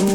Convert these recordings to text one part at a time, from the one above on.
¿Qué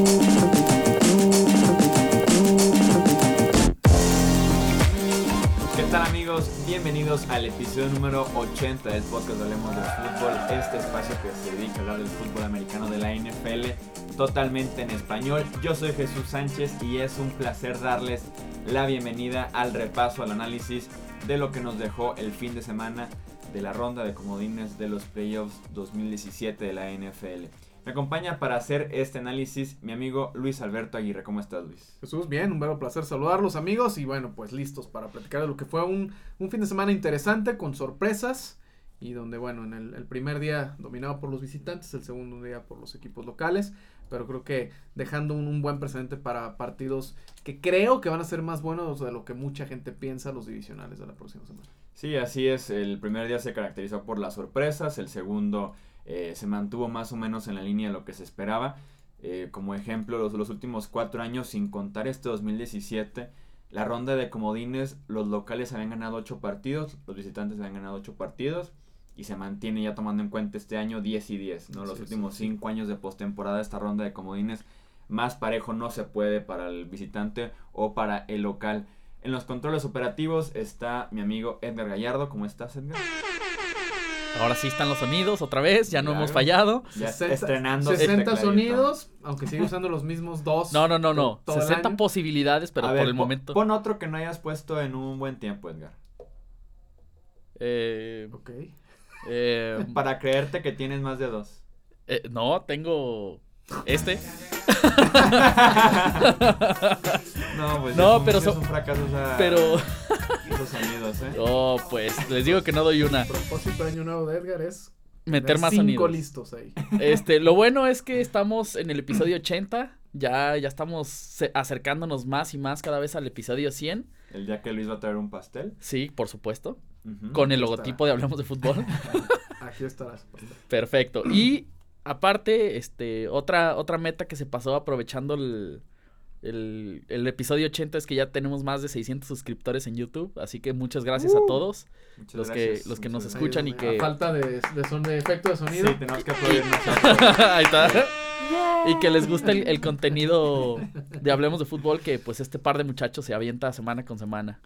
tal amigos? Bienvenidos al episodio número 80 del podcast Hablemos del Fútbol, este espacio que se dedica a hablar del fútbol americano de la NFL totalmente en español. Yo soy Jesús Sánchez y es un placer darles la bienvenida al repaso, al análisis de lo que nos dejó el fin de semana de la ronda de comodines de los playoffs 2017 de la NFL. Me acompaña para hacer este análisis mi amigo Luis Alberto Aguirre. ¿Cómo estás, Luis? Jesús, bien, un verdadero placer saludarlos amigos y bueno, pues listos para platicar de lo que fue un, un fin de semana interesante con sorpresas y donde bueno, en el, el, primer día dominado por los visitantes, el segundo día por los equipos locales, pero creo que dejando un, un buen precedente para partidos que creo que van a ser más buenos de lo que mucha gente piensa los divisionales de la próxima semana. Sí, así es, el primer día se caracterizó por las sorpresas, el segundo eh, se mantuvo más o menos en la línea de lo que se esperaba. Eh, como ejemplo, los, los, últimos cuatro años, sin contar este 2017, la ronda de comodines, los locales habían ganado ocho partidos, los visitantes habían ganado ocho partidos y se mantiene ya tomando en cuenta este año 10 y 10, ¿no? Los sí, últimos 5 sí. años de postemporada, esta ronda de comodines, más parejo no se puede para el visitante o para el local. En los controles operativos está mi amigo Edgar Gallardo. ¿Cómo estás, Edgar? Ahora sí están los sonidos otra vez, ya no claro. hemos fallado. Ya 60, estrenando 60 este sonidos, aunque sigue usando los mismos dos. No, no, no, no. 60 posibilidades, pero por el momento. Pon otro que no hayas puesto en un buen tiempo, Edgar. Eh, ok. Eh, Para creerte que tienes más de dos. Eh, no, tengo este. no, pues no, es un, pero es un fracaso esa, pero esos sonidos, ¿eh? No, pues les digo que no doy una. El propósito de año nuevo de Edgar es meter más cinco sonidos. listos ahí. Este, lo bueno es que estamos en el episodio 80, ya ya estamos acercándonos más y más cada vez al episodio 100. El día que Luis va a traer un pastel. Sí, por supuesto. Uh -huh. Con el logotipo de Hablamos de Fútbol. Aquí estarás. Perfecto. Y aparte, este, otra, otra meta que se pasó aprovechando el, el, el, episodio 80 es que ya tenemos más de 600 suscriptores en YouTube. Así que muchas gracias uh, a todos. los gracias, que, los que nos escuchan y que. A falta de, de, son, de efecto de sonido. Sí, tenemos que aplaudirnos. Ahí está. Y que les guste el, el, contenido de Hablemos de Fútbol, que pues este par de muchachos se avienta semana con semana.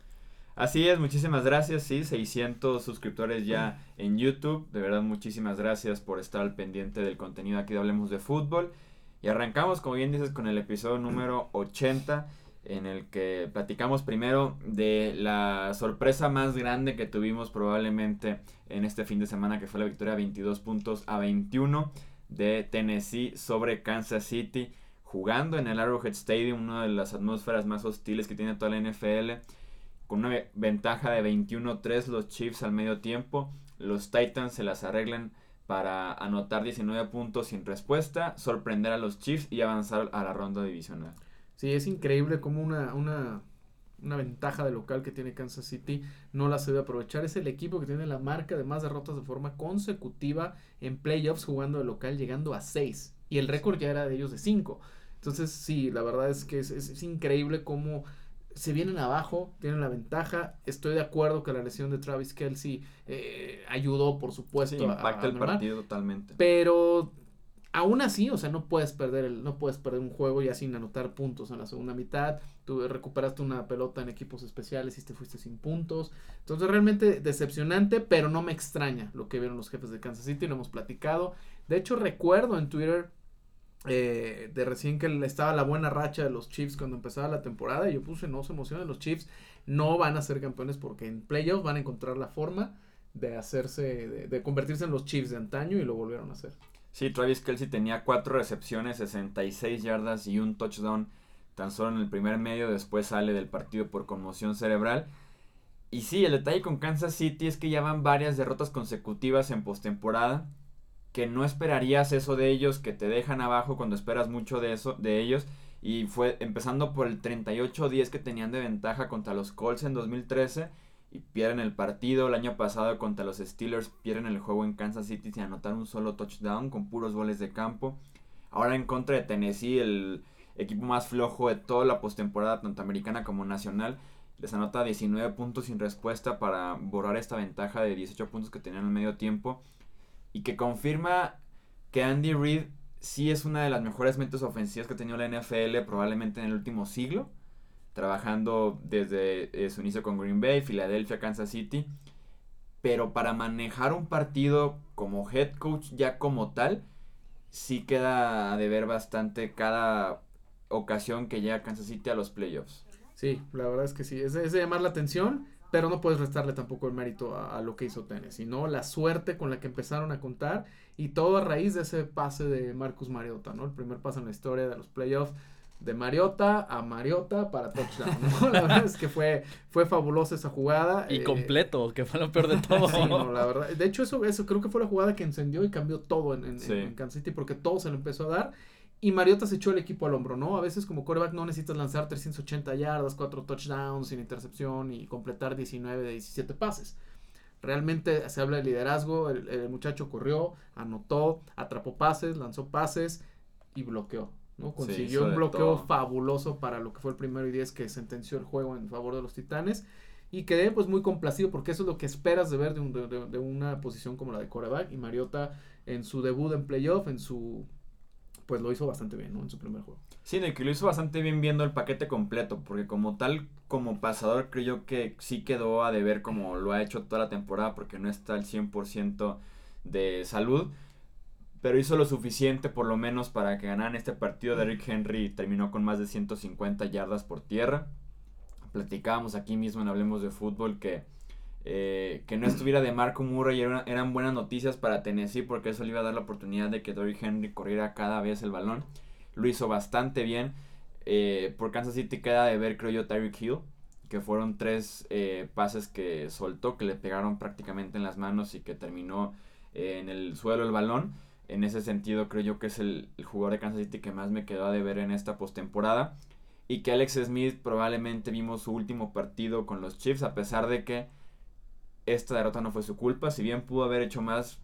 Así es, muchísimas gracias, sí, 600 suscriptores ya en YouTube, de verdad muchísimas gracias por estar al pendiente del contenido aquí de Hablemos de Fútbol. Y arrancamos, como bien dices, con el episodio número 80, en el que platicamos primero de la sorpresa más grande que tuvimos probablemente en este fin de semana, que fue la victoria 22 puntos a 21 de Tennessee sobre Kansas City, jugando en el Arrowhead Stadium, una de las atmósferas más hostiles que tiene toda la NFL con una ventaja de 21-3 los Chiefs al medio tiempo. Los Titans se las arreglan para anotar 19 puntos sin respuesta, sorprender a los Chiefs y avanzar a la ronda divisional. Sí, es increíble como una, una, una ventaja de local que tiene Kansas City no la se debe aprovechar. Es el equipo que tiene la marca de más derrotas de forma consecutiva en playoffs jugando de local, llegando a 6. Y el récord ya era de ellos de 5. Entonces, sí, la verdad es que es, es, es increíble cómo se vienen abajo, tienen la ventaja. Estoy de acuerdo que la lesión de Travis Kelsey eh, ayudó, por supuesto, sí, impacta a, a el partido totalmente. Pero aún así, o sea, no puedes perder el, no puedes perder un juego ya sin anotar puntos en la segunda mitad. Tú recuperaste una pelota en equipos especiales y te fuiste sin puntos. Entonces, realmente decepcionante, pero no me extraña lo que vieron los jefes de Kansas City, lo hemos platicado. De hecho, recuerdo en Twitter eh, de recién que estaba la buena racha de los Chiefs cuando empezaba la temporada y yo puse no se emocionen los Chiefs no van a ser campeones porque en playoffs van a encontrar la forma de hacerse de, convertirse en los Chiefs de antaño y lo volvieron a hacer sí Travis Kelsey tenía cuatro recepciones 66 yardas y un touchdown. Tan solo en el primer medio después sale del partido por conmoción cerebral. Y sí el detalle con Kansas City es que ya van varias derrotas consecutivas en postemporada que no esperarías eso de ellos, que te dejan abajo cuando esperas mucho de eso de ellos. Y fue empezando por el 38-10 que tenían de ventaja contra los Colts en 2013 y pierden el partido. El año pasado contra los Steelers, pierden el juego en Kansas City sin anotar un solo touchdown con puros goles de campo. Ahora en contra de Tennessee, el equipo más flojo de toda la postemporada tanto americana como nacional, les anota 19 puntos sin respuesta para borrar esta ventaja de 18 puntos que tenían al medio tiempo y que confirma que Andy Reid sí es una de las mejores mentes ofensivas que ha tenido la NFL probablemente en el último siglo, trabajando desde eh, su inicio con Green Bay, Filadelfia, Kansas City, pero para manejar un partido como head coach ya como tal, sí queda de ver bastante cada ocasión que llega Kansas City a los playoffs. Sí, la verdad es que sí, es, de llamar la atención, pero no puedes restarle tampoco el mérito a, lo que hizo Tennessee, ¿no? La suerte con la que empezaron a contar y todo a raíz de ese pase de Marcus Mariota, ¿no? El primer pase en la historia de los playoffs de Mariota a Mariota para touchdown, ¿no? La verdad es que fue, fue fabulosa esa jugada. Y eh, completo, que fue lo peor de todo. sí, no, la verdad. De hecho, eso, eso creo que fue la jugada que encendió y cambió todo en, en, Kansas City porque todo se le empezó a dar. Y Mariota se echó el equipo al hombro, ¿no? A veces como quarterback no necesitas lanzar 380 yardas, 4 touchdowns sin intercepción y completar 19 de 17 pases. Realmente se habla de liderazgo, el, el muchacho corrió, anotó, atrapó pases, lanzó pases y bloqueó. ¿no? Consiguió un bloqueo fabuloso para lo que fue el primero y diez que sentenció el juego en favor de los Titanes. Y quedé pues muy complacido porque eso es lo que esperas de ver de, un, de, una posición como la de coreback. Y Mariota en su debut en playoff, en su pues lo hizo bastante bien, ¿no? En su primer juego. Sí, de que lo hizo bastante bien viendo el paquete completo, porque como tal, como pasador, creo yo que sí quedó a deber como lo ha hecho toda la temporada, porque no está al 100% de salud pero hizo lo suficiente por lo menos para que ganaran este partido. Derrick Henry terminó con más de 150 yardas por tierra. Platicábamos aquí mismo en Hablemos de Fútbol que, eh, que no estuviera de Marco Murray eran, eran buenas noticias para Tennessee porque eso le iba a dar la oportunidad de que Derrick Henry corriera cada vez el balón. Lo hizo bastante bien. Eh, por Kansas City queda de ver, creo yo, Tyreek Hill, que fueron tres eh, pases que soltó, que le pegaron prácticamente en las manos y que terminó en el suelo el balón en ese sentido creo yo que es el, jugador de Kansas City que más me quedó a deber en esta postemporada. Y que Alex Smith probablemente vimos su último partido con los Chiefs, a pesar de que esta derrota no fue su culpa. Si bien pudo haber hecho más,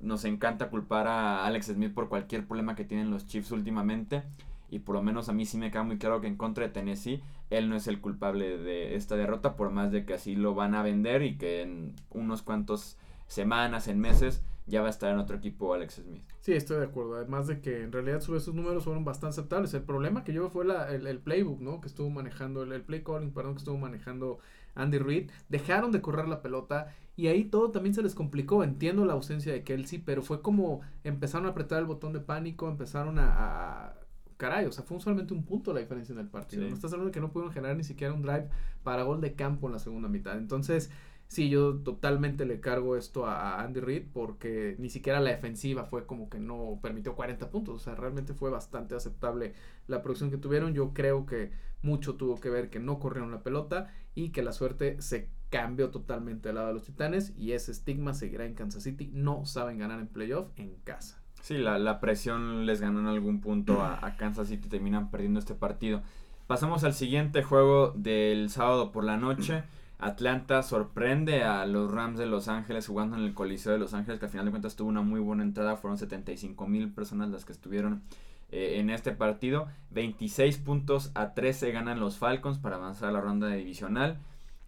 nos encanta culpar a Alex Smith por cualquier problema que tienen los Chiefs últimamente. Y por lo menos a mí sí me queda muy claro que en contra de Tennessee, él no es el culpable de esta derrota, por más de que así lo van a vender y que en unos cuantos semanas, en meses, ya va a estar en otro equipo Alex Smith. Sí, estoy de acuerdo. Además de que en realidad sus números fueron bastante aceptables. El problema que yo fue la, el, playbook, ¿no? Que estuvo manejando, el, play calling, perdón, que estuvo manejando Andy Reid. Dejaron de correr la pelota y ahí todo también se les complicó. Entiendo la ausencia de Kelsey, pero fue como empezaron a apretar el botón de pánico, empezaron a, caray, o sea, fue solamente un punto la diferencia en el partido. No estás hablando de que no pudieron generar ni siquiera un drive para gol de campo en la segunda mitad. Entonces, sí, yo totalmente le cargo esto a Andy Reid porque ni siquiera la defensiva fue como que no permitió 40 puntos. O sea, realmente fue bastante aceptable la producción que tuvieron. Yo creo que mucho tuvo que ver que no corrieron la pelota y que la suerte se cambió totalmente al lado de los Titanes y ese estigma seguirá en Kansas City. No saben ganar en playoff en casa. Sí, la, presión les ganó en algún punto a, a Kansas City terminan perdiendo este partido. Pasamos al siguiente juego del sábado por la noche. Atlanta sorprende a los Rams de Los Ángeles jugando en el Coliseo de Los Ángeles, que al final de cuentas tuvo una muy buena entrada. Fueron 75 mil personas las que estuvieron eh, en este partido. 26 puntos a 13 ganan los Falcons para avanzar a la ronda divisional.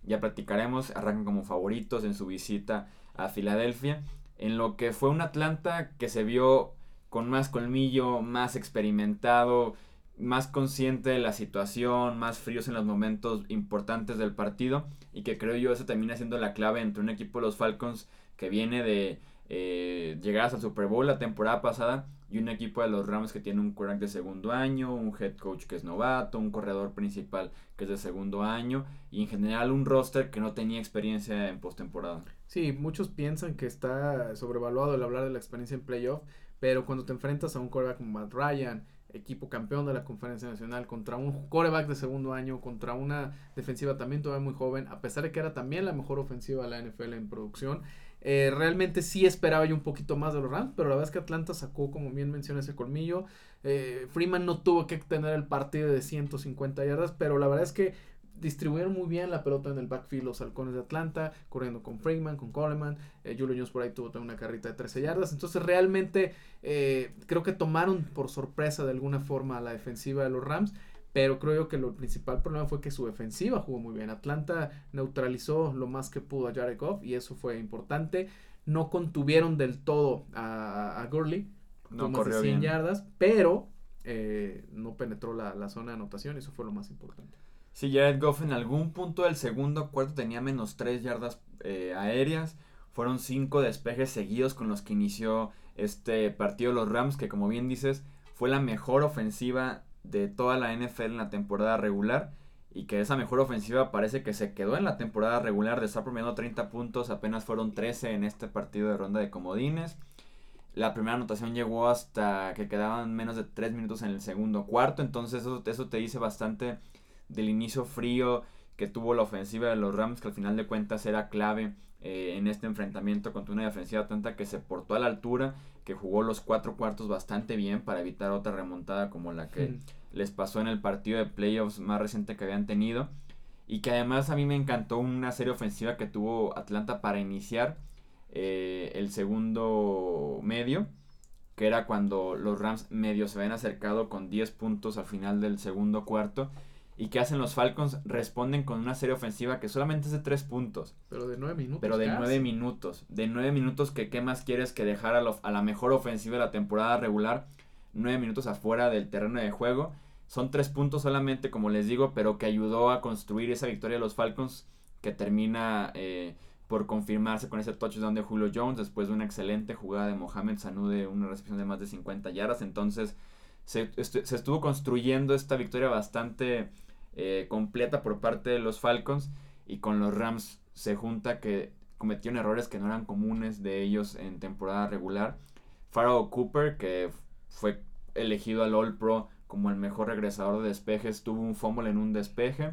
Ya practicaremos, arrancan como favoritos en su visita a Filadelfia. En lo que fue un Atlanta que se vio con más colmillo, más experimentado, más consciente de la situación, más fríos en los momentos importantes del partido y que creo yo eso termina siendo la clave entre un equipo de los Falcons que viene de eh, llegar hasta el Super Bowl la temporada pasada y un equipo de los Rams que tiene un quarterback de segundo año, un head coach que es novato, un corredor principal que es de segundo año y en general un roster que no tenía experiencia en postemporada. Sí, muchos piensan que está sobrevaluado el hablar de la experiencia en playoff, pero cuando te enfrentas a un quarterback como Matt Ryan, equipo campeón de la conferencia nacional, contra un coreback de segundo año, contra una defensiva también todavía muy joven, a pesar de que era también la mejor ofensiva de la NFL en producción. Eh, realmente sí esperaba yo un poquito más de los Rams, pero la verdad es que Atlanta sacó, como bien menciona, ese colmillo. Eh, Freeman no tuvo que tener el partido de 150 yardas, pero la verdad es que distribuyeron muy bien la pelota en el backfield los halcones de Atlanta, corriendo con Freeman, con Coleman, eh, Julio Jones por ahí tuvo una carrita de 13 yardas, entonces realmente creo que tomaron por sorpresa de alguna forma a la defensiva de los Rams, pero creo yo que lo principal problema fue que su defensiva jugó muy bien, Atlanta neutralizó lo más que pudo a Jared Goff y eso fue importante, no contuvieron del todo a, a Gurley, No más de corrió 100 bien. yardas, pero eh, no penetró la, la zona de anotación y eso fue lo más importante. Sí, Jared Goff en algún punto del segundo cuarto tenía menos 3 yardas eh, aéreas. Fueron 5 despejes seguidos con los que inició este partido los Rams, que como bien dices, fue la mejor ofensiva de toda la NFL en la temporada regular. Y que esa mejor ofensiva parece que se quedó en la temporada regular de estar promediando 30 puntos. Apenas fueron 13 en este partido de ronda de comodines. La primera anotación llegó hasta que quedaban menos de 3 minutos en el segundo cuarto. Entonces eso, eso te dice bastante del inicio frío que tuvo la ofensiva de los Rams, que al final de cuentas era clave eh, en este enfrentamiento contra una defensiva tanta que se portó a la altura, que jugó los cuatro cuartos bastante bien para evitar otra remontada como la que Mm. Les pasó en el partido de playoffs más reciente que habían tenido. Y que además a mí me encantó una serie ofensiva que tuvo Atlanta para iniciar eh, el segundo medio, que era cuando los Rams medio se habían acercado con 10 puntos al final del segundo cuarto. ¿Y que hacen los Falcons? Responden con una serie ofensiva que solamente es de 3 puntos, Pero de 9 minutos. pero de casi. 9 minutos. De 9 minutos que qué más quieres que dejar a, lo- a la mejor ofensiva de la temporada regular 9 minutos afuera del terreno de juego. Son 3 puntos solamente, como les digo, pero que ayudó a construir esa victoria de los Falcons que termina eh, por confirmarse con ese touchdown de Julio Jones después de una excelente jugada de Mohamed Sanu de una recepción de más de 50 yardas. Entonces se, estu- se estuvo construyendo esta victoria bastante eh, completa por parte de los Falcons y con los Rams se junta que cometieron errores que no eran comunes de ellos en temporada regular. Pharaoh Cooper, que fue elegido al All Pro como el mejor regresador de despejes, tuvo un fumble en un despeje,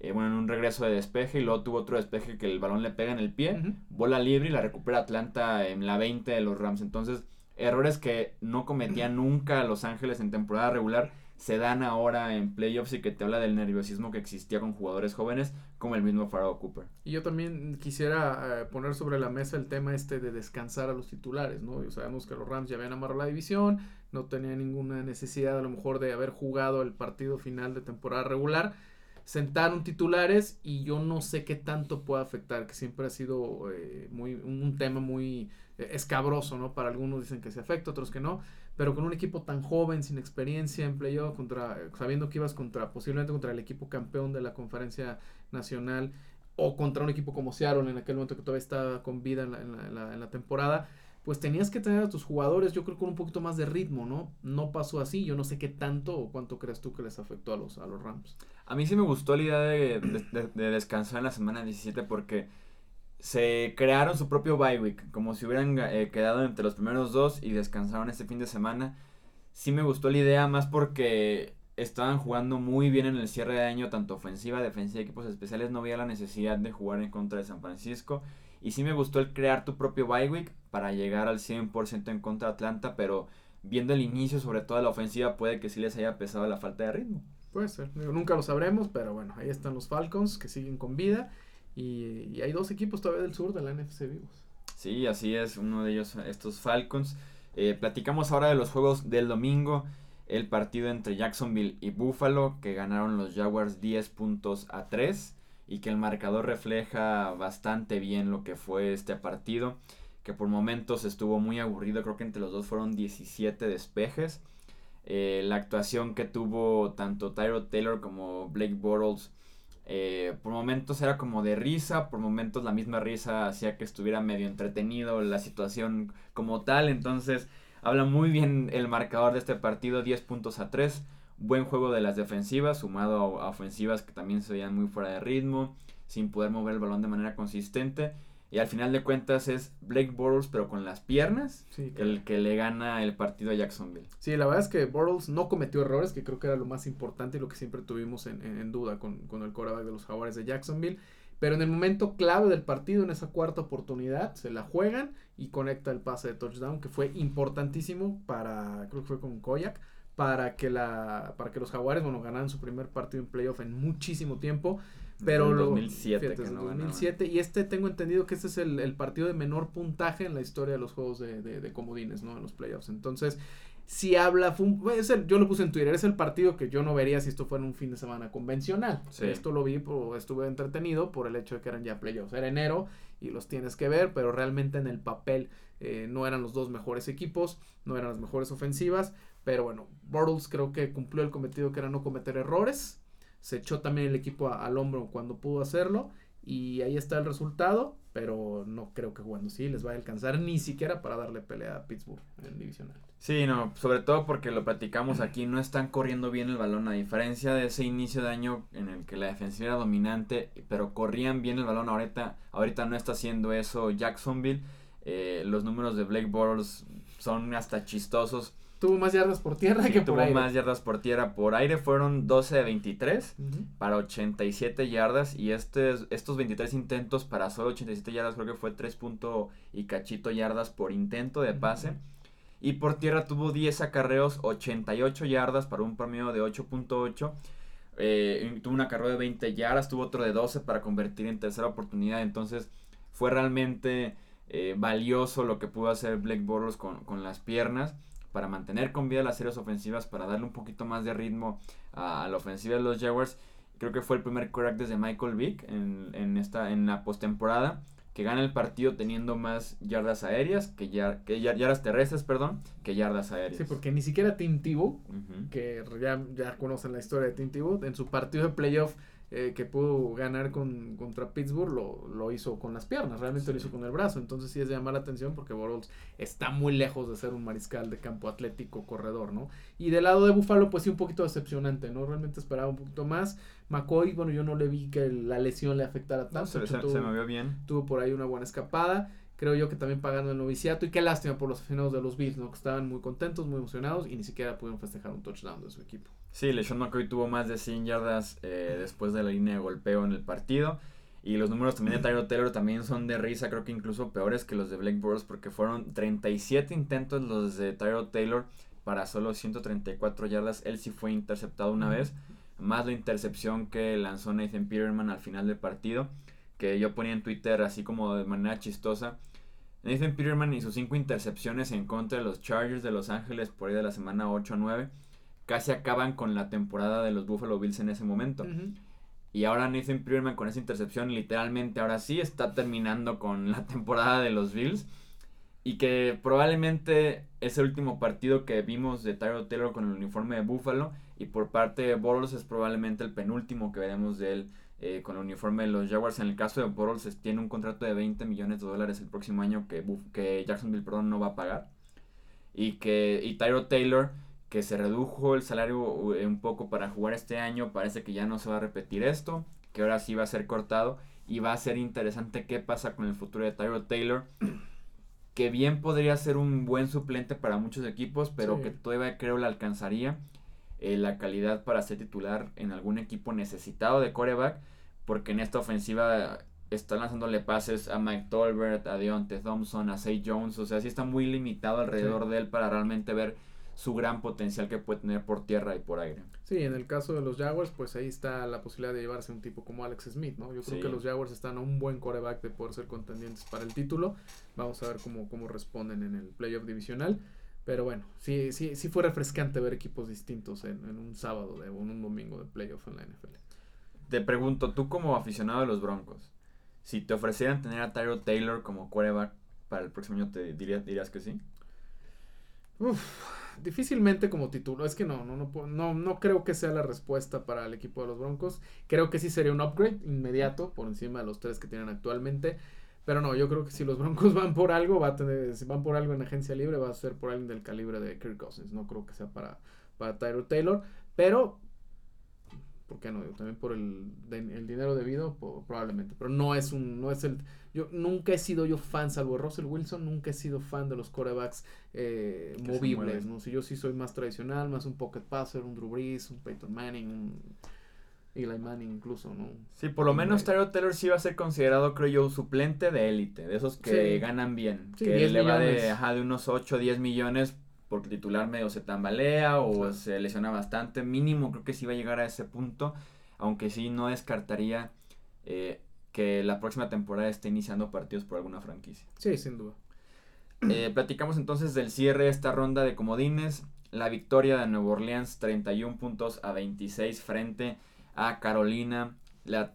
eh, bueno, en un regreso de despeje y luego tuvo otro despeje que el balón le pega en el pie, bola libre y la recupera Atlanta en la 20 de los Rams. Entonces, errores que no cometían nunca Los Ángeles en temporada regular se dan ahora en playoffs y que te habla del nerviosismo que existía con jugadores jóvenes como el mismo Pharaoh Cooper. Y yo también quisiera eh, poner sobre la mesa el tema este de descansar a los titulares, ¿no? Sabemos que los Rams ya habían amarrado la división, no tenían ninguna necesidad a lo mejor de haber jugado el partido final de temporada regular. Sentaron titulares y yo no sé qué tanto puede afectar, que siempre ha sido eh, muy, un, un tema muy eh, escabroso, ¿no? Para algunos dicen que se afecta, otros que no, pero con un equipo tan joven, sin experiencia en playoff, contra, sabiendo que ibas contra, posiblemente contra el equipo campeón de la conferencia nacional, o contra un equipo como Seattle en aquel momento que todavía estaba con vida en la, en la- temporada, pues tenías que tener a tus jugadores, yo creo, con un poquito más de ritmo, ¿no? No pasó así, yo no sé qué tanto o cuánto crees tú que les afectó a los, a los Rams. A mí sí me gustó la idea de, de- de- de descansar en la semana 17 porque se crearon su propio bye week, como si hubieran eh, quedado entre los primeros dos y descansaron este fin de semana. Sí me gustó la idea más porque estaban jugando muy bien en el cierre de año, tanto ofensiva, defensiva y equipos especiales. No había la necesidad de jugar en contra de San Francisco. Y sí me gustó el crear tu propio bye week para llegar al 100% en contra de Atlanta, pero viendo el inicio, sobre todo la ofensiva, puede que sí les haya pesado la falta de ritmo. Puede ser, nunca lo sabremos, pero bueno, ahí están los Falcons que siguen con vida y, y hay dos equipos todavía del sur de la NFC vivos. Sí, así es, uno de ellos, estos Falcons. Eh, platicamos ahora de los juegos del domingo. El partido entre Jacksonville y Buffalo, que ganaron los Jaguars 10 puntos a 3. Y que el marcador refleja bastante bien lo que fue este partido. Que por momentos estuvo muy aburrido. Creo que entre los dos fueron 17 despejes. Eh, la actuación que tuvo tanto Tyro Taylor como Blake Bortles eh, por momentos era como de risa, por momentos la misma risa hacía que estuviera medio entretenido la situación como tal. Entonces, habla muy bien el marcador de este partido: 10 puntos a 3. Buen juego de las defensivas, sumado a, ofensivas que también se veían muy fuera de ritmo, sin poder mover el balón de manera consistente. Y al final de cuentas es Blake Bortles, pero con las piernas, Sí, el que le gana el partido a Jacksonville. Sí, la verdad es que Bortles no cometió errores, que creo que era lo más importante y lo que siempre tuvimos en, en- en duda con, con el coreback de los Jaguares de Jacksonville. Pero en el momento clave del partido, en esa cuarta oportunidad, se la juegan y conecta el pase de touchdown, que fue importantísimo para, creo que fue con Koyak, para que, la, para que los Jaguares, bueno, ganaran su primer partido en playoff en muchísimo tiempo. Pero Desde el lo- 2007 fíjate, que desde no ganaban. 2007 y este tengo entendido que este es el, el partido de menor puntaje en la historia de los juegos de, de, de comodines, ¿no? En los playoffs. Entonces, si habla, fue un- es el- yo lo puse en Twitter, es el partido que yo no vería si esto fuera un fin de semana convencional. Sí. Esto lo vi, por, estuve entretenido por el hecho de que eran ya playoffs. Era enero y los tienes que ver, pero realmente en el papel eh, no eran los dos mejores equipos, no eran las mejores ofensivas, pero bueno, Bortles creo que cumplió el cometido que era no cometer errores, se echó también el equipo al hombro cuando pudo hacerlo y ahí está el resultado, pero no creo que jugando sí les vaya a alcanzar ni siquiera para darle pelea a Pittsburgh en el divisional. Sí, no, sobre todo porque lo platicamos aquí, no están corriendo bien el balón, a diferencia de ese inicio de año en el que la defensiva era dominante, pero corrían bien el balón, ahorita, ahorita no está haciendo eso Jacksonville, eh, los números de Blake Bortles son hasta chistosos. Tuvo más yardas por tierra que por tuvo más yardas por tierra. Por aire fueron 12 de 23 para 87 yardas. Y este, estos 23 intentos para solo 87 yardas creo que fue 3 punto y cachito yardas por intento de pase. Y por tierra tuvo 10 acarreos, 88 yardas para un promedio de 8.8. Eh, tuvo una carrera de 20 yardas, tuvo otro de 12 para convertir en tercera oportunidad. Entonces fue realmente eh, valioso lo que pudo hacer Blake Bortles con, con las piernas para mantener con vida las series ofensivas, para darle un poquito más de ritmo a, la ofensiva de los Jaguars. Creo que fue el primer crack desde Michael Vick en, en, esta, en la postemporada que gana el partido teniendo más yardas aéreas que, ya, que yardas terrestres, perdón, que yardas aéreas. Sí, porque ni siquiera Tim Tebow, que ya, ya conocen la historia de Tim Tebow, en su partido de playoff eh, que pudo ganar con, contra Pittsburgh lo, lo, hizo con las piernas, realmente lo hizo con el brazo. Entonces sí es de llamar la atención porque Bortles está muy lejos de ser un mariscal de campo atlético corredor, ¿no? Y del lado de Buffalo, pues sí, un poquito decepcionante, ¿no? Realmente esperaba un poquito más. McCoy, bueno, yo no le vi que la lesión le afectara tanto. se, se, me vio bien. Tuvo por ahí una buena escapada creo yo que también pagando el noviciato. Y qué lástima por los aficionados de los Bills, ¿no? Que estaban muy contentos, muy emocionados y ni siquiera pudieron festejar un touchdown de su equipo. Sí, LeSean McCoy tuvo más de 100 yardas eh, después de la línea de golpeo en el partido. Y los números también de Tyro Taylor también son de risa, creo que incluso peores que los de Blake Bortles porque fueron 37 intentos los de Tyro Taylor para solo 134 yardas. Él sí fue interceptado una vez, más la intercepción que lanzó Nathan Peterman al final del partido, que yo ponía en Twitter así como de manera chistosa. Nathan Peterman y sus cinco intercepciones en contra de los Chargers de Los Ángeles por ahí de la semana 8 a 9 casi acaban con la temporada de los Buffalo Bills en ese momento. Y ahora Nathan Peterman con esa intercepción literalmente ahora sí está terminando con la temporada de los Bills. Y que probablemente es el último partido que vimos de Tyro Taylor con el uniforme de Buffalo. Y por parte de Bortles es probablemente el penúltimo que veremos de él eh, con el uniforme de los Jaguars. En el caso de Bortles tiene un contrato de 20 millones de dólares el próximo año que, que Jacksonville perdón, no va a pagar. Y que y Tyro Taylor, que se redujo el salario eh, un poco para jugar este año, parece que ya no se va a repetir esto, que ahora sí va a ser cortado. Y va a ser interesante qué pasa con el futuro de Tyro Taylor. Que bien podría ser un buen suplente para muchos equipos, pero que todavía creo le alcanzaría eh, la calidad para ser titular en algún equipo necesitado de coreback, porque en esta ofensiva está lanzándole pases a Mike Tolbert, a Deontay Thompson, a Say Jones, o sea, sí está muy limitado alrededor de él para realmente ver su gran potencial que puede tener por tierra y por aire. Sí, en el caso de los Jaguars, pues ahí está la posibilidad de llevarse un tipo como Alex Smith, ¿no? Yo creo que los Jaguars están a un buen coreback de poder ser contendientes para el título. Vamos a ver cómo, cómo responden en el playoff divisional. Pero bueno, sí, sí, sí fue refrescante ver equipos distintos en, un sábado o en un domingo de playoff en la NFL. Te pregunto, tú como aficionado de los Broncos, si te ofrecieran tener a Tyro Taylor como quarterback para el próximo año, ¿te dirías, dirías que sí? Difícilmente como título. Es que no, no, no, no, no creo que sea la respuesta para el equipo de los Broncos. Creo que sí sería un upgrade inmediato por encima de los tres que tienen actualmente. Pero no, yo creo que si los Broncos van por algo, va a tener, si van por algo en agencia libre, va a ser por alguien del calibre de Kirk Cousins. No creo que sea para, para Tyro Taylor. Pero, ¿por qué no? también por el, el dinero debido, probablemente. Pero no es un, no es el. Yo nunca he sido yo fan, salvo Russell Wilson, nunca he sido fan de los quarterbacks eh, movibles, ¿no? Si yo sí soy más tradicional, más un pocket passer, un Drew Brees, un Peyton Manning, un Eli Manning incluso, ¿no? Sí, por lo menos Tyro Taylor sí va a ser considerado, creo yo, suplente de élite, de esos que ganan bien. que le va de, de unos 8 o 10 millones porque titular medio se tambalea o se lesiona bastante. Mínimo creo que sí va a llegar a ese punto, aunque sí no descartaría eh, que la próxima temporada esté iniciando partidos por alguna franquicia. Sí, sin duda. Eh, platicamos entonces del cierre de esta ronda de comodines. La victoria de Nueva Orleans, 31 puntos a 26 frente a Carolina.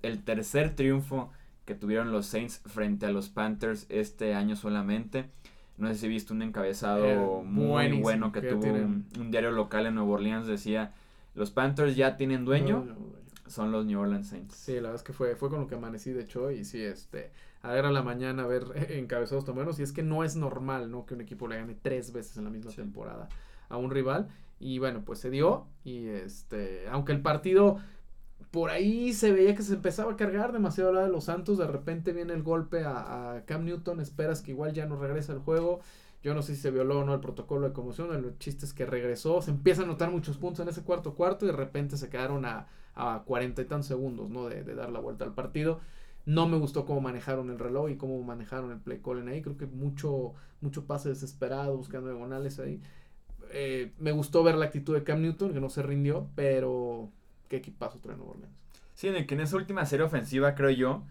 el tercer triunfo que tuvieron los Saints frente a los Panthers este año solamente. No sé si viste un encabezado Eh, muy bueno que que tuvo un, un diario local en Nueva Orleans. Decía, los Panthers ya tienen dueño, No, no, dueño. son los New Orleans Saints. Sí, la verdad es que fue, fue con lo que amanecí de hecho y sí, este, a ver a la mañana a ver encabezados tan buenos y es que no es normal, ¿no? Que un equipo le gane tres veces en la misma Sí. temporada a un rival y bueno, pues se dio y este, aunque el partido por ahí se veía que se empezaba a cargar demasiado la de los Santos, de repente viene el golpe a, Cam Newton, esperas que igual ya no regresa al juego. Yo no sé si se violó o no el protocolo de conmoción, el chiste es que regresó, se empieza a notar muchos puntos en ese cuarto cuarto y de repente se quedaron a, cuarenta y tantos segundos, ¿no? De, de dar la vuelta al partido. No me gustó cómo manejaron el reloj y cómo manejaron el play calling ahí. Creo que mucho, mucho pase desesperado, buscando diagonales ahí. Eh, me gustó ver la actitud de Cam Newton, que no se rindió, pero qué equipazo trae Nuevo Orleans. Sí, en el que en esa última serie ofensiva, creo yo,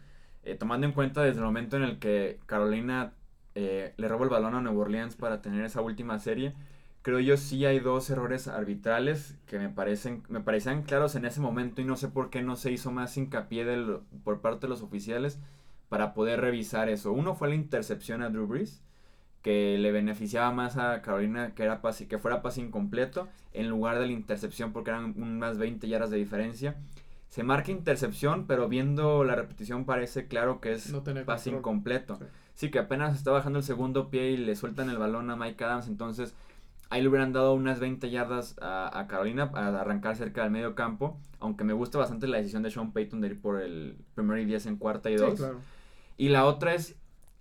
eh, tomando en cuenta desde el momento en el que Carolina eh, le robó el balón a Nueva Orleans para tener esa última serie, creo yo sí hay dos errores arbitrales que me parecen me parecían claros en ese momento y no sé por qué no se hizo más hincapié por parte de los oficiales para poder revisar eso. Uno fue la intercepción a Drew Brees, que le beneficiaba más a Carolina que, era pase, que fuera pase incompleto en lugar de la intercepción porque eran unas 20 yardas de diferencia. Se marca intercepción, pero viendo la repetición parece claro que es No pase control. incompleto. Sí. Sí, que apenas está bajando el segundo pie y le sueltan el balón a Mike Adams, entonces ahí le hubieran dado unas 20 yardas a, a Carolina para arrancar cerca del medio campo, aunque me gusta bastante la decisión de Sean Payton de ir por el primero y 10 en cuarta y Sí, dos. claro. Y la otra es,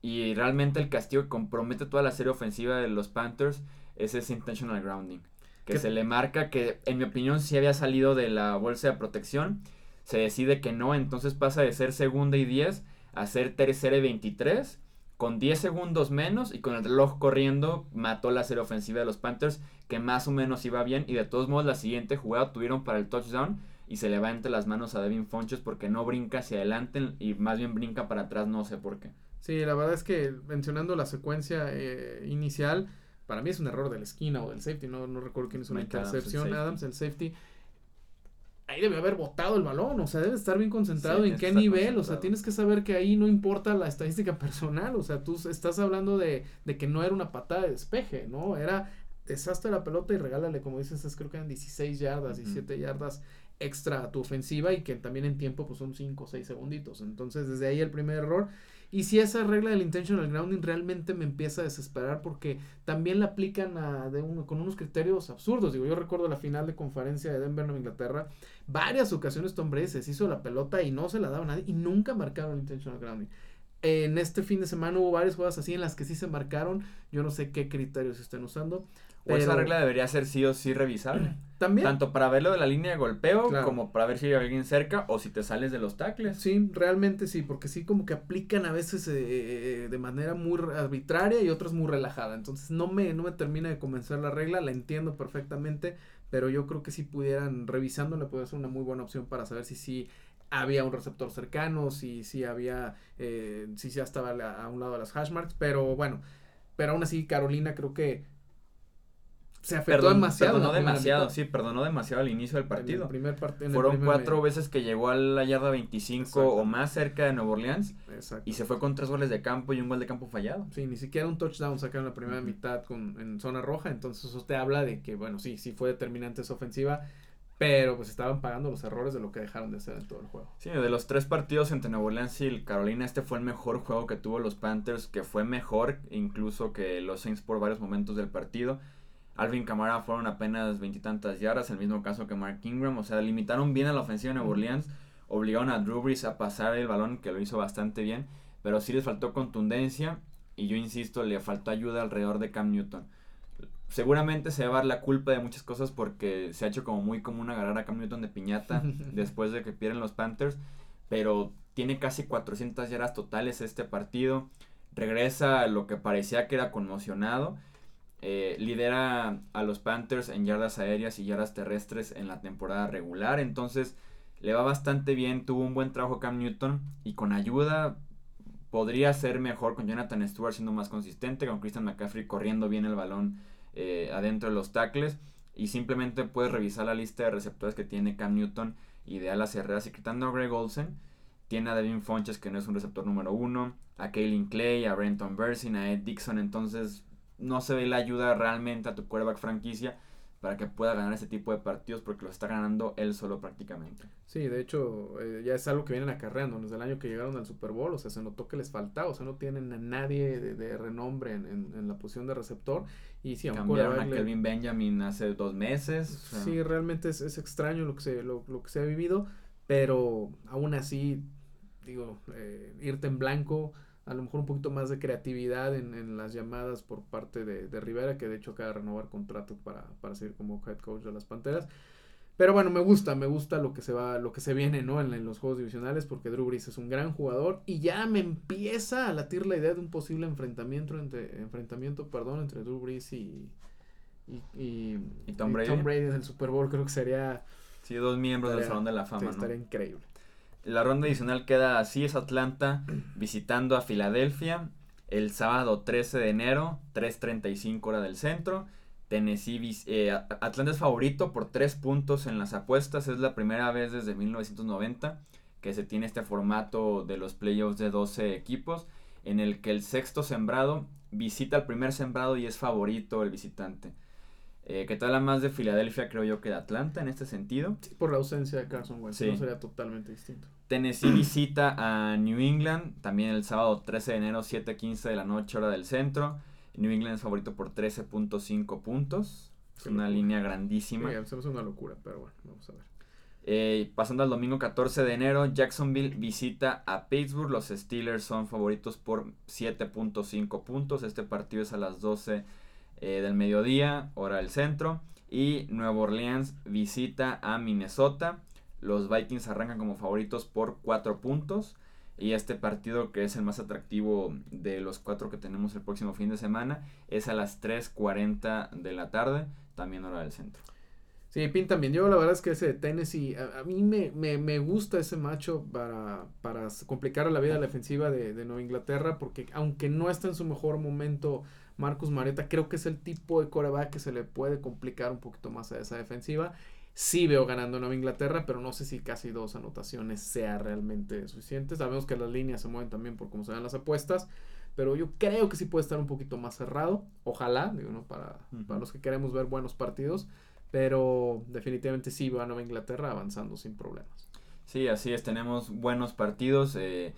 y realmente el castigo que compromete toda la serie ofensiva de los Panthers, es ese intentional grounding. Que ¿Qué? se le marca que, en mi opinión, sí había salido de la bolsa de protección. Se decide que no, entonces pasa de ser segunda y 10 a ser tercera y 23. Con 10 segundos menos y con el reloj corriendo, mató la serie ofensiva de los Panthers, que más o menos iba bien. Y de todos modos, la siguiente jugada tuvieron para el touchdown y se le va entre las manos a Devin Fonches porque no brinca hacia adelante y más bien brinca para atrás, no sé por qué. Sí, la verdad es que mencionando la secuencia eh, inicial, para mí es un error de la esquina o del safety, no, no recuerdo quién es una Mike Adams, el intercepción, safety. Adams, el safety. Ahí debe haber botado el balón, o sea, debe estar bien concentrado Sí, en qué nivel, o sea, tienes que saber que ahí no importa la estadística personal, o sea, tú estás hablando de, de que no era una patada de despeje, ¿no? Era deshazte la pelota y regálale, como dices, es- creo que eran 16 yardas, Ujú. 17 yardas extra a tu ofensiva y que también en tiempo pues son 5 o 6 segunditos. Entonces, desde ahí el primer error. Y si esa regla del intentional grounding realmente me empieza a desesperar porque también la aplican a, con unos criterios absurdos. Digo, yo recuerdo la final de conferencia de Denver, Nueva Inglaterra. Varias ocasiones Tom Brady se hizo la pelota y no se la daba a nadie y nunca marcaron el intentional grounding. En este fin de semana hubo varias jugadas así en las que sí se marcaron. Yo no sé qué criterios estén usando. Esa regla debería ser sí o sí revisable. También. Tanto para verlo de la línea de golpeo Claro. como para ver si hay alguien cerca o si te sales de los tackles. Sí, realmente sí, porque sí como que aplican a veces eh, de manera muy arbitraria y otras muy relajada. Entonces no me, no me termina de convencer la regla, la entiendo perfectamente, pero yo creo que si pudieran, revisándola, puede ser una muy buena opción para saber si sí había un receptor cercano, si sí había, eh, si ya estaba a un lado de las hash marks, pero bueno, pero aún así Carolina creo que se afectó Perdón- demasiado. Perdonó demasiado, sí, perdonó demasiado al inicio del En el partido. primer Fueron primer cuatro medio. veces que llegó a la yarda 25 Exacto. o más cerca de Nueva Orleans Exacto. y se fue con tres goles de campo y un gol de campo fallado. Sí, ni siquiera un touchdown sacaron la primera mitad con, en zona roja, entonces eso te habla de que, bueno, sí, sí fue determinante esa ofensiva, pero pues estaban pagando los errores de lo que dejaron de hacer en todo el juego. Sí, de los tres partidos entre Nueva Orleans y el Carolina, este fue el mejor juego que tuvo los Panthers, que fue mejor incluso que los Saints por varios momentos del partido. Alvin Kamara fueron apenas veintitantas yardas, el mismo caso que Mark Ingram, o sea, limitaron bien a la ofensiva de Nueva Orleans, obligaron a Drew Brees a pasar el balón, que lo hizo bastante bien, pero sí les faltó contundencia y yo insisto, le faltó ayuda alrededor de Cam Newton. Seguramente se va a dar la culpa de muchas cosas porque se ha hecho como muy común agarrar a Cam Newton de piñata después de que pierden los Panthers, pero tiene casi 400 yardas totales este partido. Regresa a lo que parecía que era conmocionado. Eh, lidera a los Panthers en yardas aéreas y yardas terrestres en la temporada regular. Entonces le va bastante bien. Tuvo un buen trabajo Cam Newton y con ayuda podría ser mejor con Jonathan Stewart siendo más consistente, con Christian McCaffrey corriendo bien el balón eh, adentro de los tackles. Y simplemente puedes revisar la lista de receptores que tiene Cam Newton y de alas cerradas. Y quitando a Greg Olsen, tiene a Devin Fonches, que no es un receptor número uno, a Kaylin Clay, a Brenton Bersin, a Ed Dixon. Entonces, no se ve la ayuda realmente a tu quarterback franquicia para que pueda ganar ese tipo de partidos porque lo está ganando él solo prácticamente. Sí, de hecho, eh, ya es algo que vienen acarreando. Desde el año que llegaron al Super Bowl, o sea, se notó que les faltaba, o sea, no tienen a nadie de, renombre en, en, la posición de receptor. Y sí, Cambiaron a Kelvin Benjamin hace dos meses. Sí, realmente es, es, extraño lo que, se, lo, lo, que se ha vivido, pero aún así, digo, eh, irte en blanco a lo mejor un poquito más de creatividad en, en las llamadas por parte de, de, Rivera, que de hecho acaba de renovar contrato para, para seguir como head coach de las Panteras. Pero bueno, me gusta, me gusta lo que se va, lo que se viene, ¿no? En, los juegos divisionales, porque Drew Brees es un gran jugador y ya me empieza a latir la idea de un posible enfrentamiento entre, enfrentamiento, perdón, entre Drew Brees y, y, y, Tom, Brady. Tom Brady en el Super Bowl, creo que sería. Sí, dos miembros del Salón de la Fama, Estaría increíble. La ronda adicional queda así, es Atlanta visitando a Filadelfia el sábado 13 de enero, 3.35 hora del centro. Tennessee, eh, Atlanta es favorito por 3 puntos en las apuestas, es la primera vez desde 1990 que se tiene este formato de los playoffs de 12 equipos, en el que el sexto sembrado visita al primer sembrado y es favorito el visitante eh, que te habla más de Filadelfia, creo yo, que de Atlanta en este sentido. Sí, por la ausencia de Carson Wentz, no sería totalmente distinto. Tennessee visita a New England, también el sábado 13 de enero, 7.15 de la noche, hora del centro. New England es favorito por 13.5 puntos. Es una línea grandísima. Sí, es una locura, pero bueno, vamos a ver. Eh, pasando al domingo 14 de enero, Jacksonville visita a Pittsburgh. Los Steelers son favoritos por 7.5 puntos. Este partido es a las 12 eh, del mediodía, hora del centro. Y Nueva Orleans visita a Minnesota. Los Vikings arrancan como favoritos por 4 puntos. Y este partido, que es el más atractivo de los cuatro que tenemos el próximo fin de semana, es a las 3.40 de la tarde, también hora del centro. Sí, pinta bien. Yo la verdad es que ese Tennessee, a, a mí me, me, me, gusta ese macho para, para complicar la vida defensiva de, de Nueva Inglaterra, porque aunque no está en su mejor momento Marcus Mariota. Creo que es el tipo de coreback que se le puede complicar un poquito más a esa defensiva. Sí veo ganando Nueva Inglaterra, pero no sé si casi dos anotaciones sea realmente suficiente. Sabemos que las líneas se mueven también por cómo se dan las apuestas, pero yo creo que sí puede estar un poquito más cerrado. Ojalá, digo, ¿no? para, para los que queremos ver buenos partidos, pero definitivamente sí veo a Nueva Inglaterra avanzando sin problemas. Sí, así es, tenemos buenos partidos. Eh,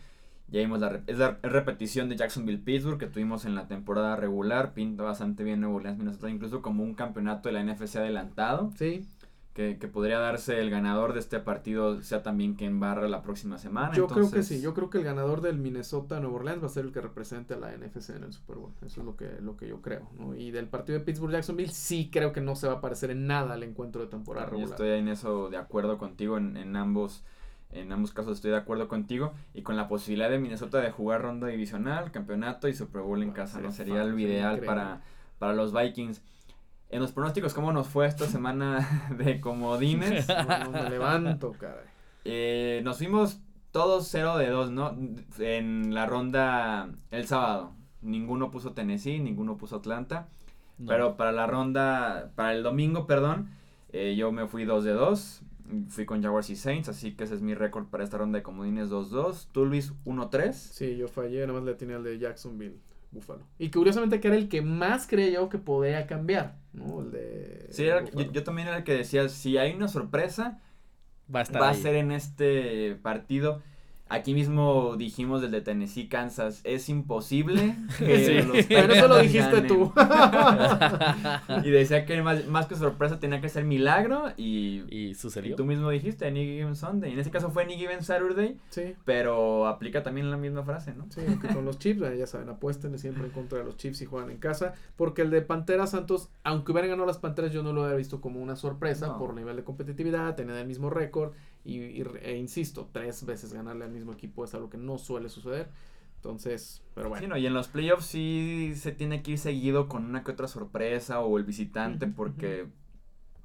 ya vimos la, es la repetición de Jacksonville-Pittsburgh que tuvimos en la temporada regular. Pinta bastante bien Nuevo Orleans, Minnesota, incluso como un campeonato de la NFC adelantado. Sí. Que, que, podría darse el ganador de este partido sea también quien barra la próxima semana. Yo creo que sí, yo creo que el ganador del Minnesota Nuevo Orleans va a ser el que represente a la NFC en el Super Bowl. Eso es lo que, lo que yo creo. ¿no? Y del partido de Pittsburgh Jacksonville sí creo que no se va a parecer en nada al encuentro de temporada regular. Yo estoy en eso de acuerdo contigo en, en ambos en ambos casos estoy de acuerdo contigo. Y con la posibilidad de Minnesota de jugar ronda divisional, campeonato y Super Bowl en casa, ¿no? Sería lo ideal para, para los Vikings. En los pronósticos, ¿cómo nos fue esta semana de comodines? no, me levanto, caray. Eh, nos fuimos todos 0 de 2, ¿no? En la ronda el sábado. Ninguno puso Tennessee, ninguno puso Atlanta. Pero para la ronda, para el domingo, perdón, eh, yo me fui 2 de 2. Fui con Jaguars y Saints, así que ese es mi récord para esta ronda de comodines 2-2. Tú, Luis, 1-3. Sí, yo fallé, nada más le tenía al de Jacksonville, Buffalo. Y curiosamente que era el que más creía yo que podía cambiar, ¿no? El de... Sí, yo, también era el que decía, si hay una sorpresa, va a, ser en este partido. Aquí mismo dijimos desde Tennessee, Kansas, es imposible que los Pero eso lo dijiste tú. y decía que más, más, que sorpresa tenía que ser milagro y, y sucedió. Y tú mismo dijiste, Any Given Sunday. En este caso fue Any Given Saturday, sí. pero aplica también la misma frase, ¿no? Sí, con los Chiefs, ya saben, apuesten siempre en contra de los Chiefs y juegan en casa, porque el de Pantera Santos, aunque hubieran ganado las Panteras, yo no lo había visto como una sorpresa por nivel de competitividad, tener el mismo récord y, e insisto, tres veces ganarle al mismo equipo es algo que no suele suceder. Entonces, pero bueno. y en los playoffs sí se tiene que ir seguido con una que otra sorpresa o el visitante, porque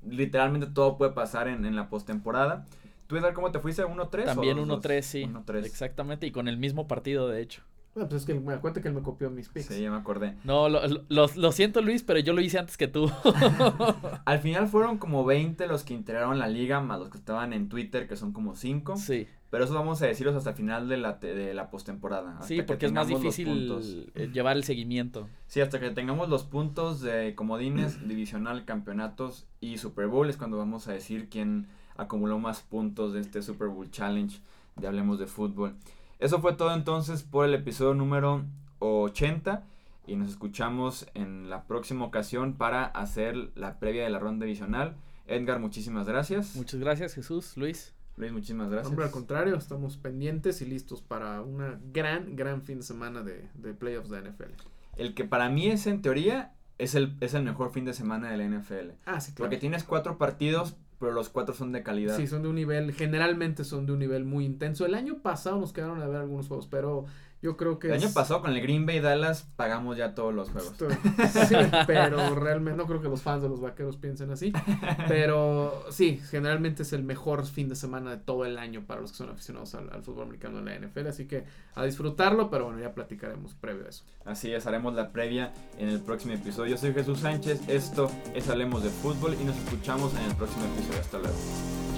literalmente todo puede pasar en, en la postemporada. ¿Tú, Edgar, cómo te fuiste? ¿1-3? También 1-3, sí. Exactamente, y con el mismo partido, de hecho. Bueno, pues es que me acuerdo que él me copió mis picks. Sí, ya me acordé. No, lo, lo, lo siento Luis, pero yo lo hice antes que tú. Al final fueron como 20 los que integraron la liga, más los que estaban en Twitter, que son como 5. sí. Pero eso vamos a decirlos hasta el final de la, te- de la postemporada. hasta Sí, que porque es más tengamos los difícil puntos. eh, llevar el seguimiento. Sí, hasta que tengamos los puntos de comodines, divisional, campeonatos y Super Bowl es cuando vamos a decir quién acumuló más puntos de este Super Bowl Challenge de Hablemos de Fútbol. Eso fue todo entonces por el episodio número 80 y nos escuchamos en la próxima ocasión para hacer la previa de la ronda divisional. Edgar, muchísimas gracias. Muchas gracias Jesús, Luis. Luis, muchísimas gracias. Hombre, al contrario, estamos pendientes y listos para una gran, gran fin de semana de, de playoffs de NFL. El que para mí es en teoría es el, es el mejor fin de semana de la NFL. Ah, sí, claro. Porque tienes cuatro partidos, pero los cuatro son de calidad. Sí, son de un nivel, generalmente son de un nivel muy intenso. El año pasado nos quedaron a ver algunos juegos, pero yo creo que... El es- año pasado con el Green Bay Dallas pagamos ya todos los juegos. Sí, pero realmente no creo que los fans de los vaqueros piensen así. Pero sí, generalmente es el mejor fin de semana de todo el año para los que son aficionados al, al fútbol americano en la NFL. Así que a disfrutarlo, pero bueno, ya platicaremos previo a eso. Así es, haremos la previa en el próximo episodio. Yo soy Jesús Sánchez, esto es Hablemos de Fútbol y nos escuchamos en el próximo episodio. Hasta luego.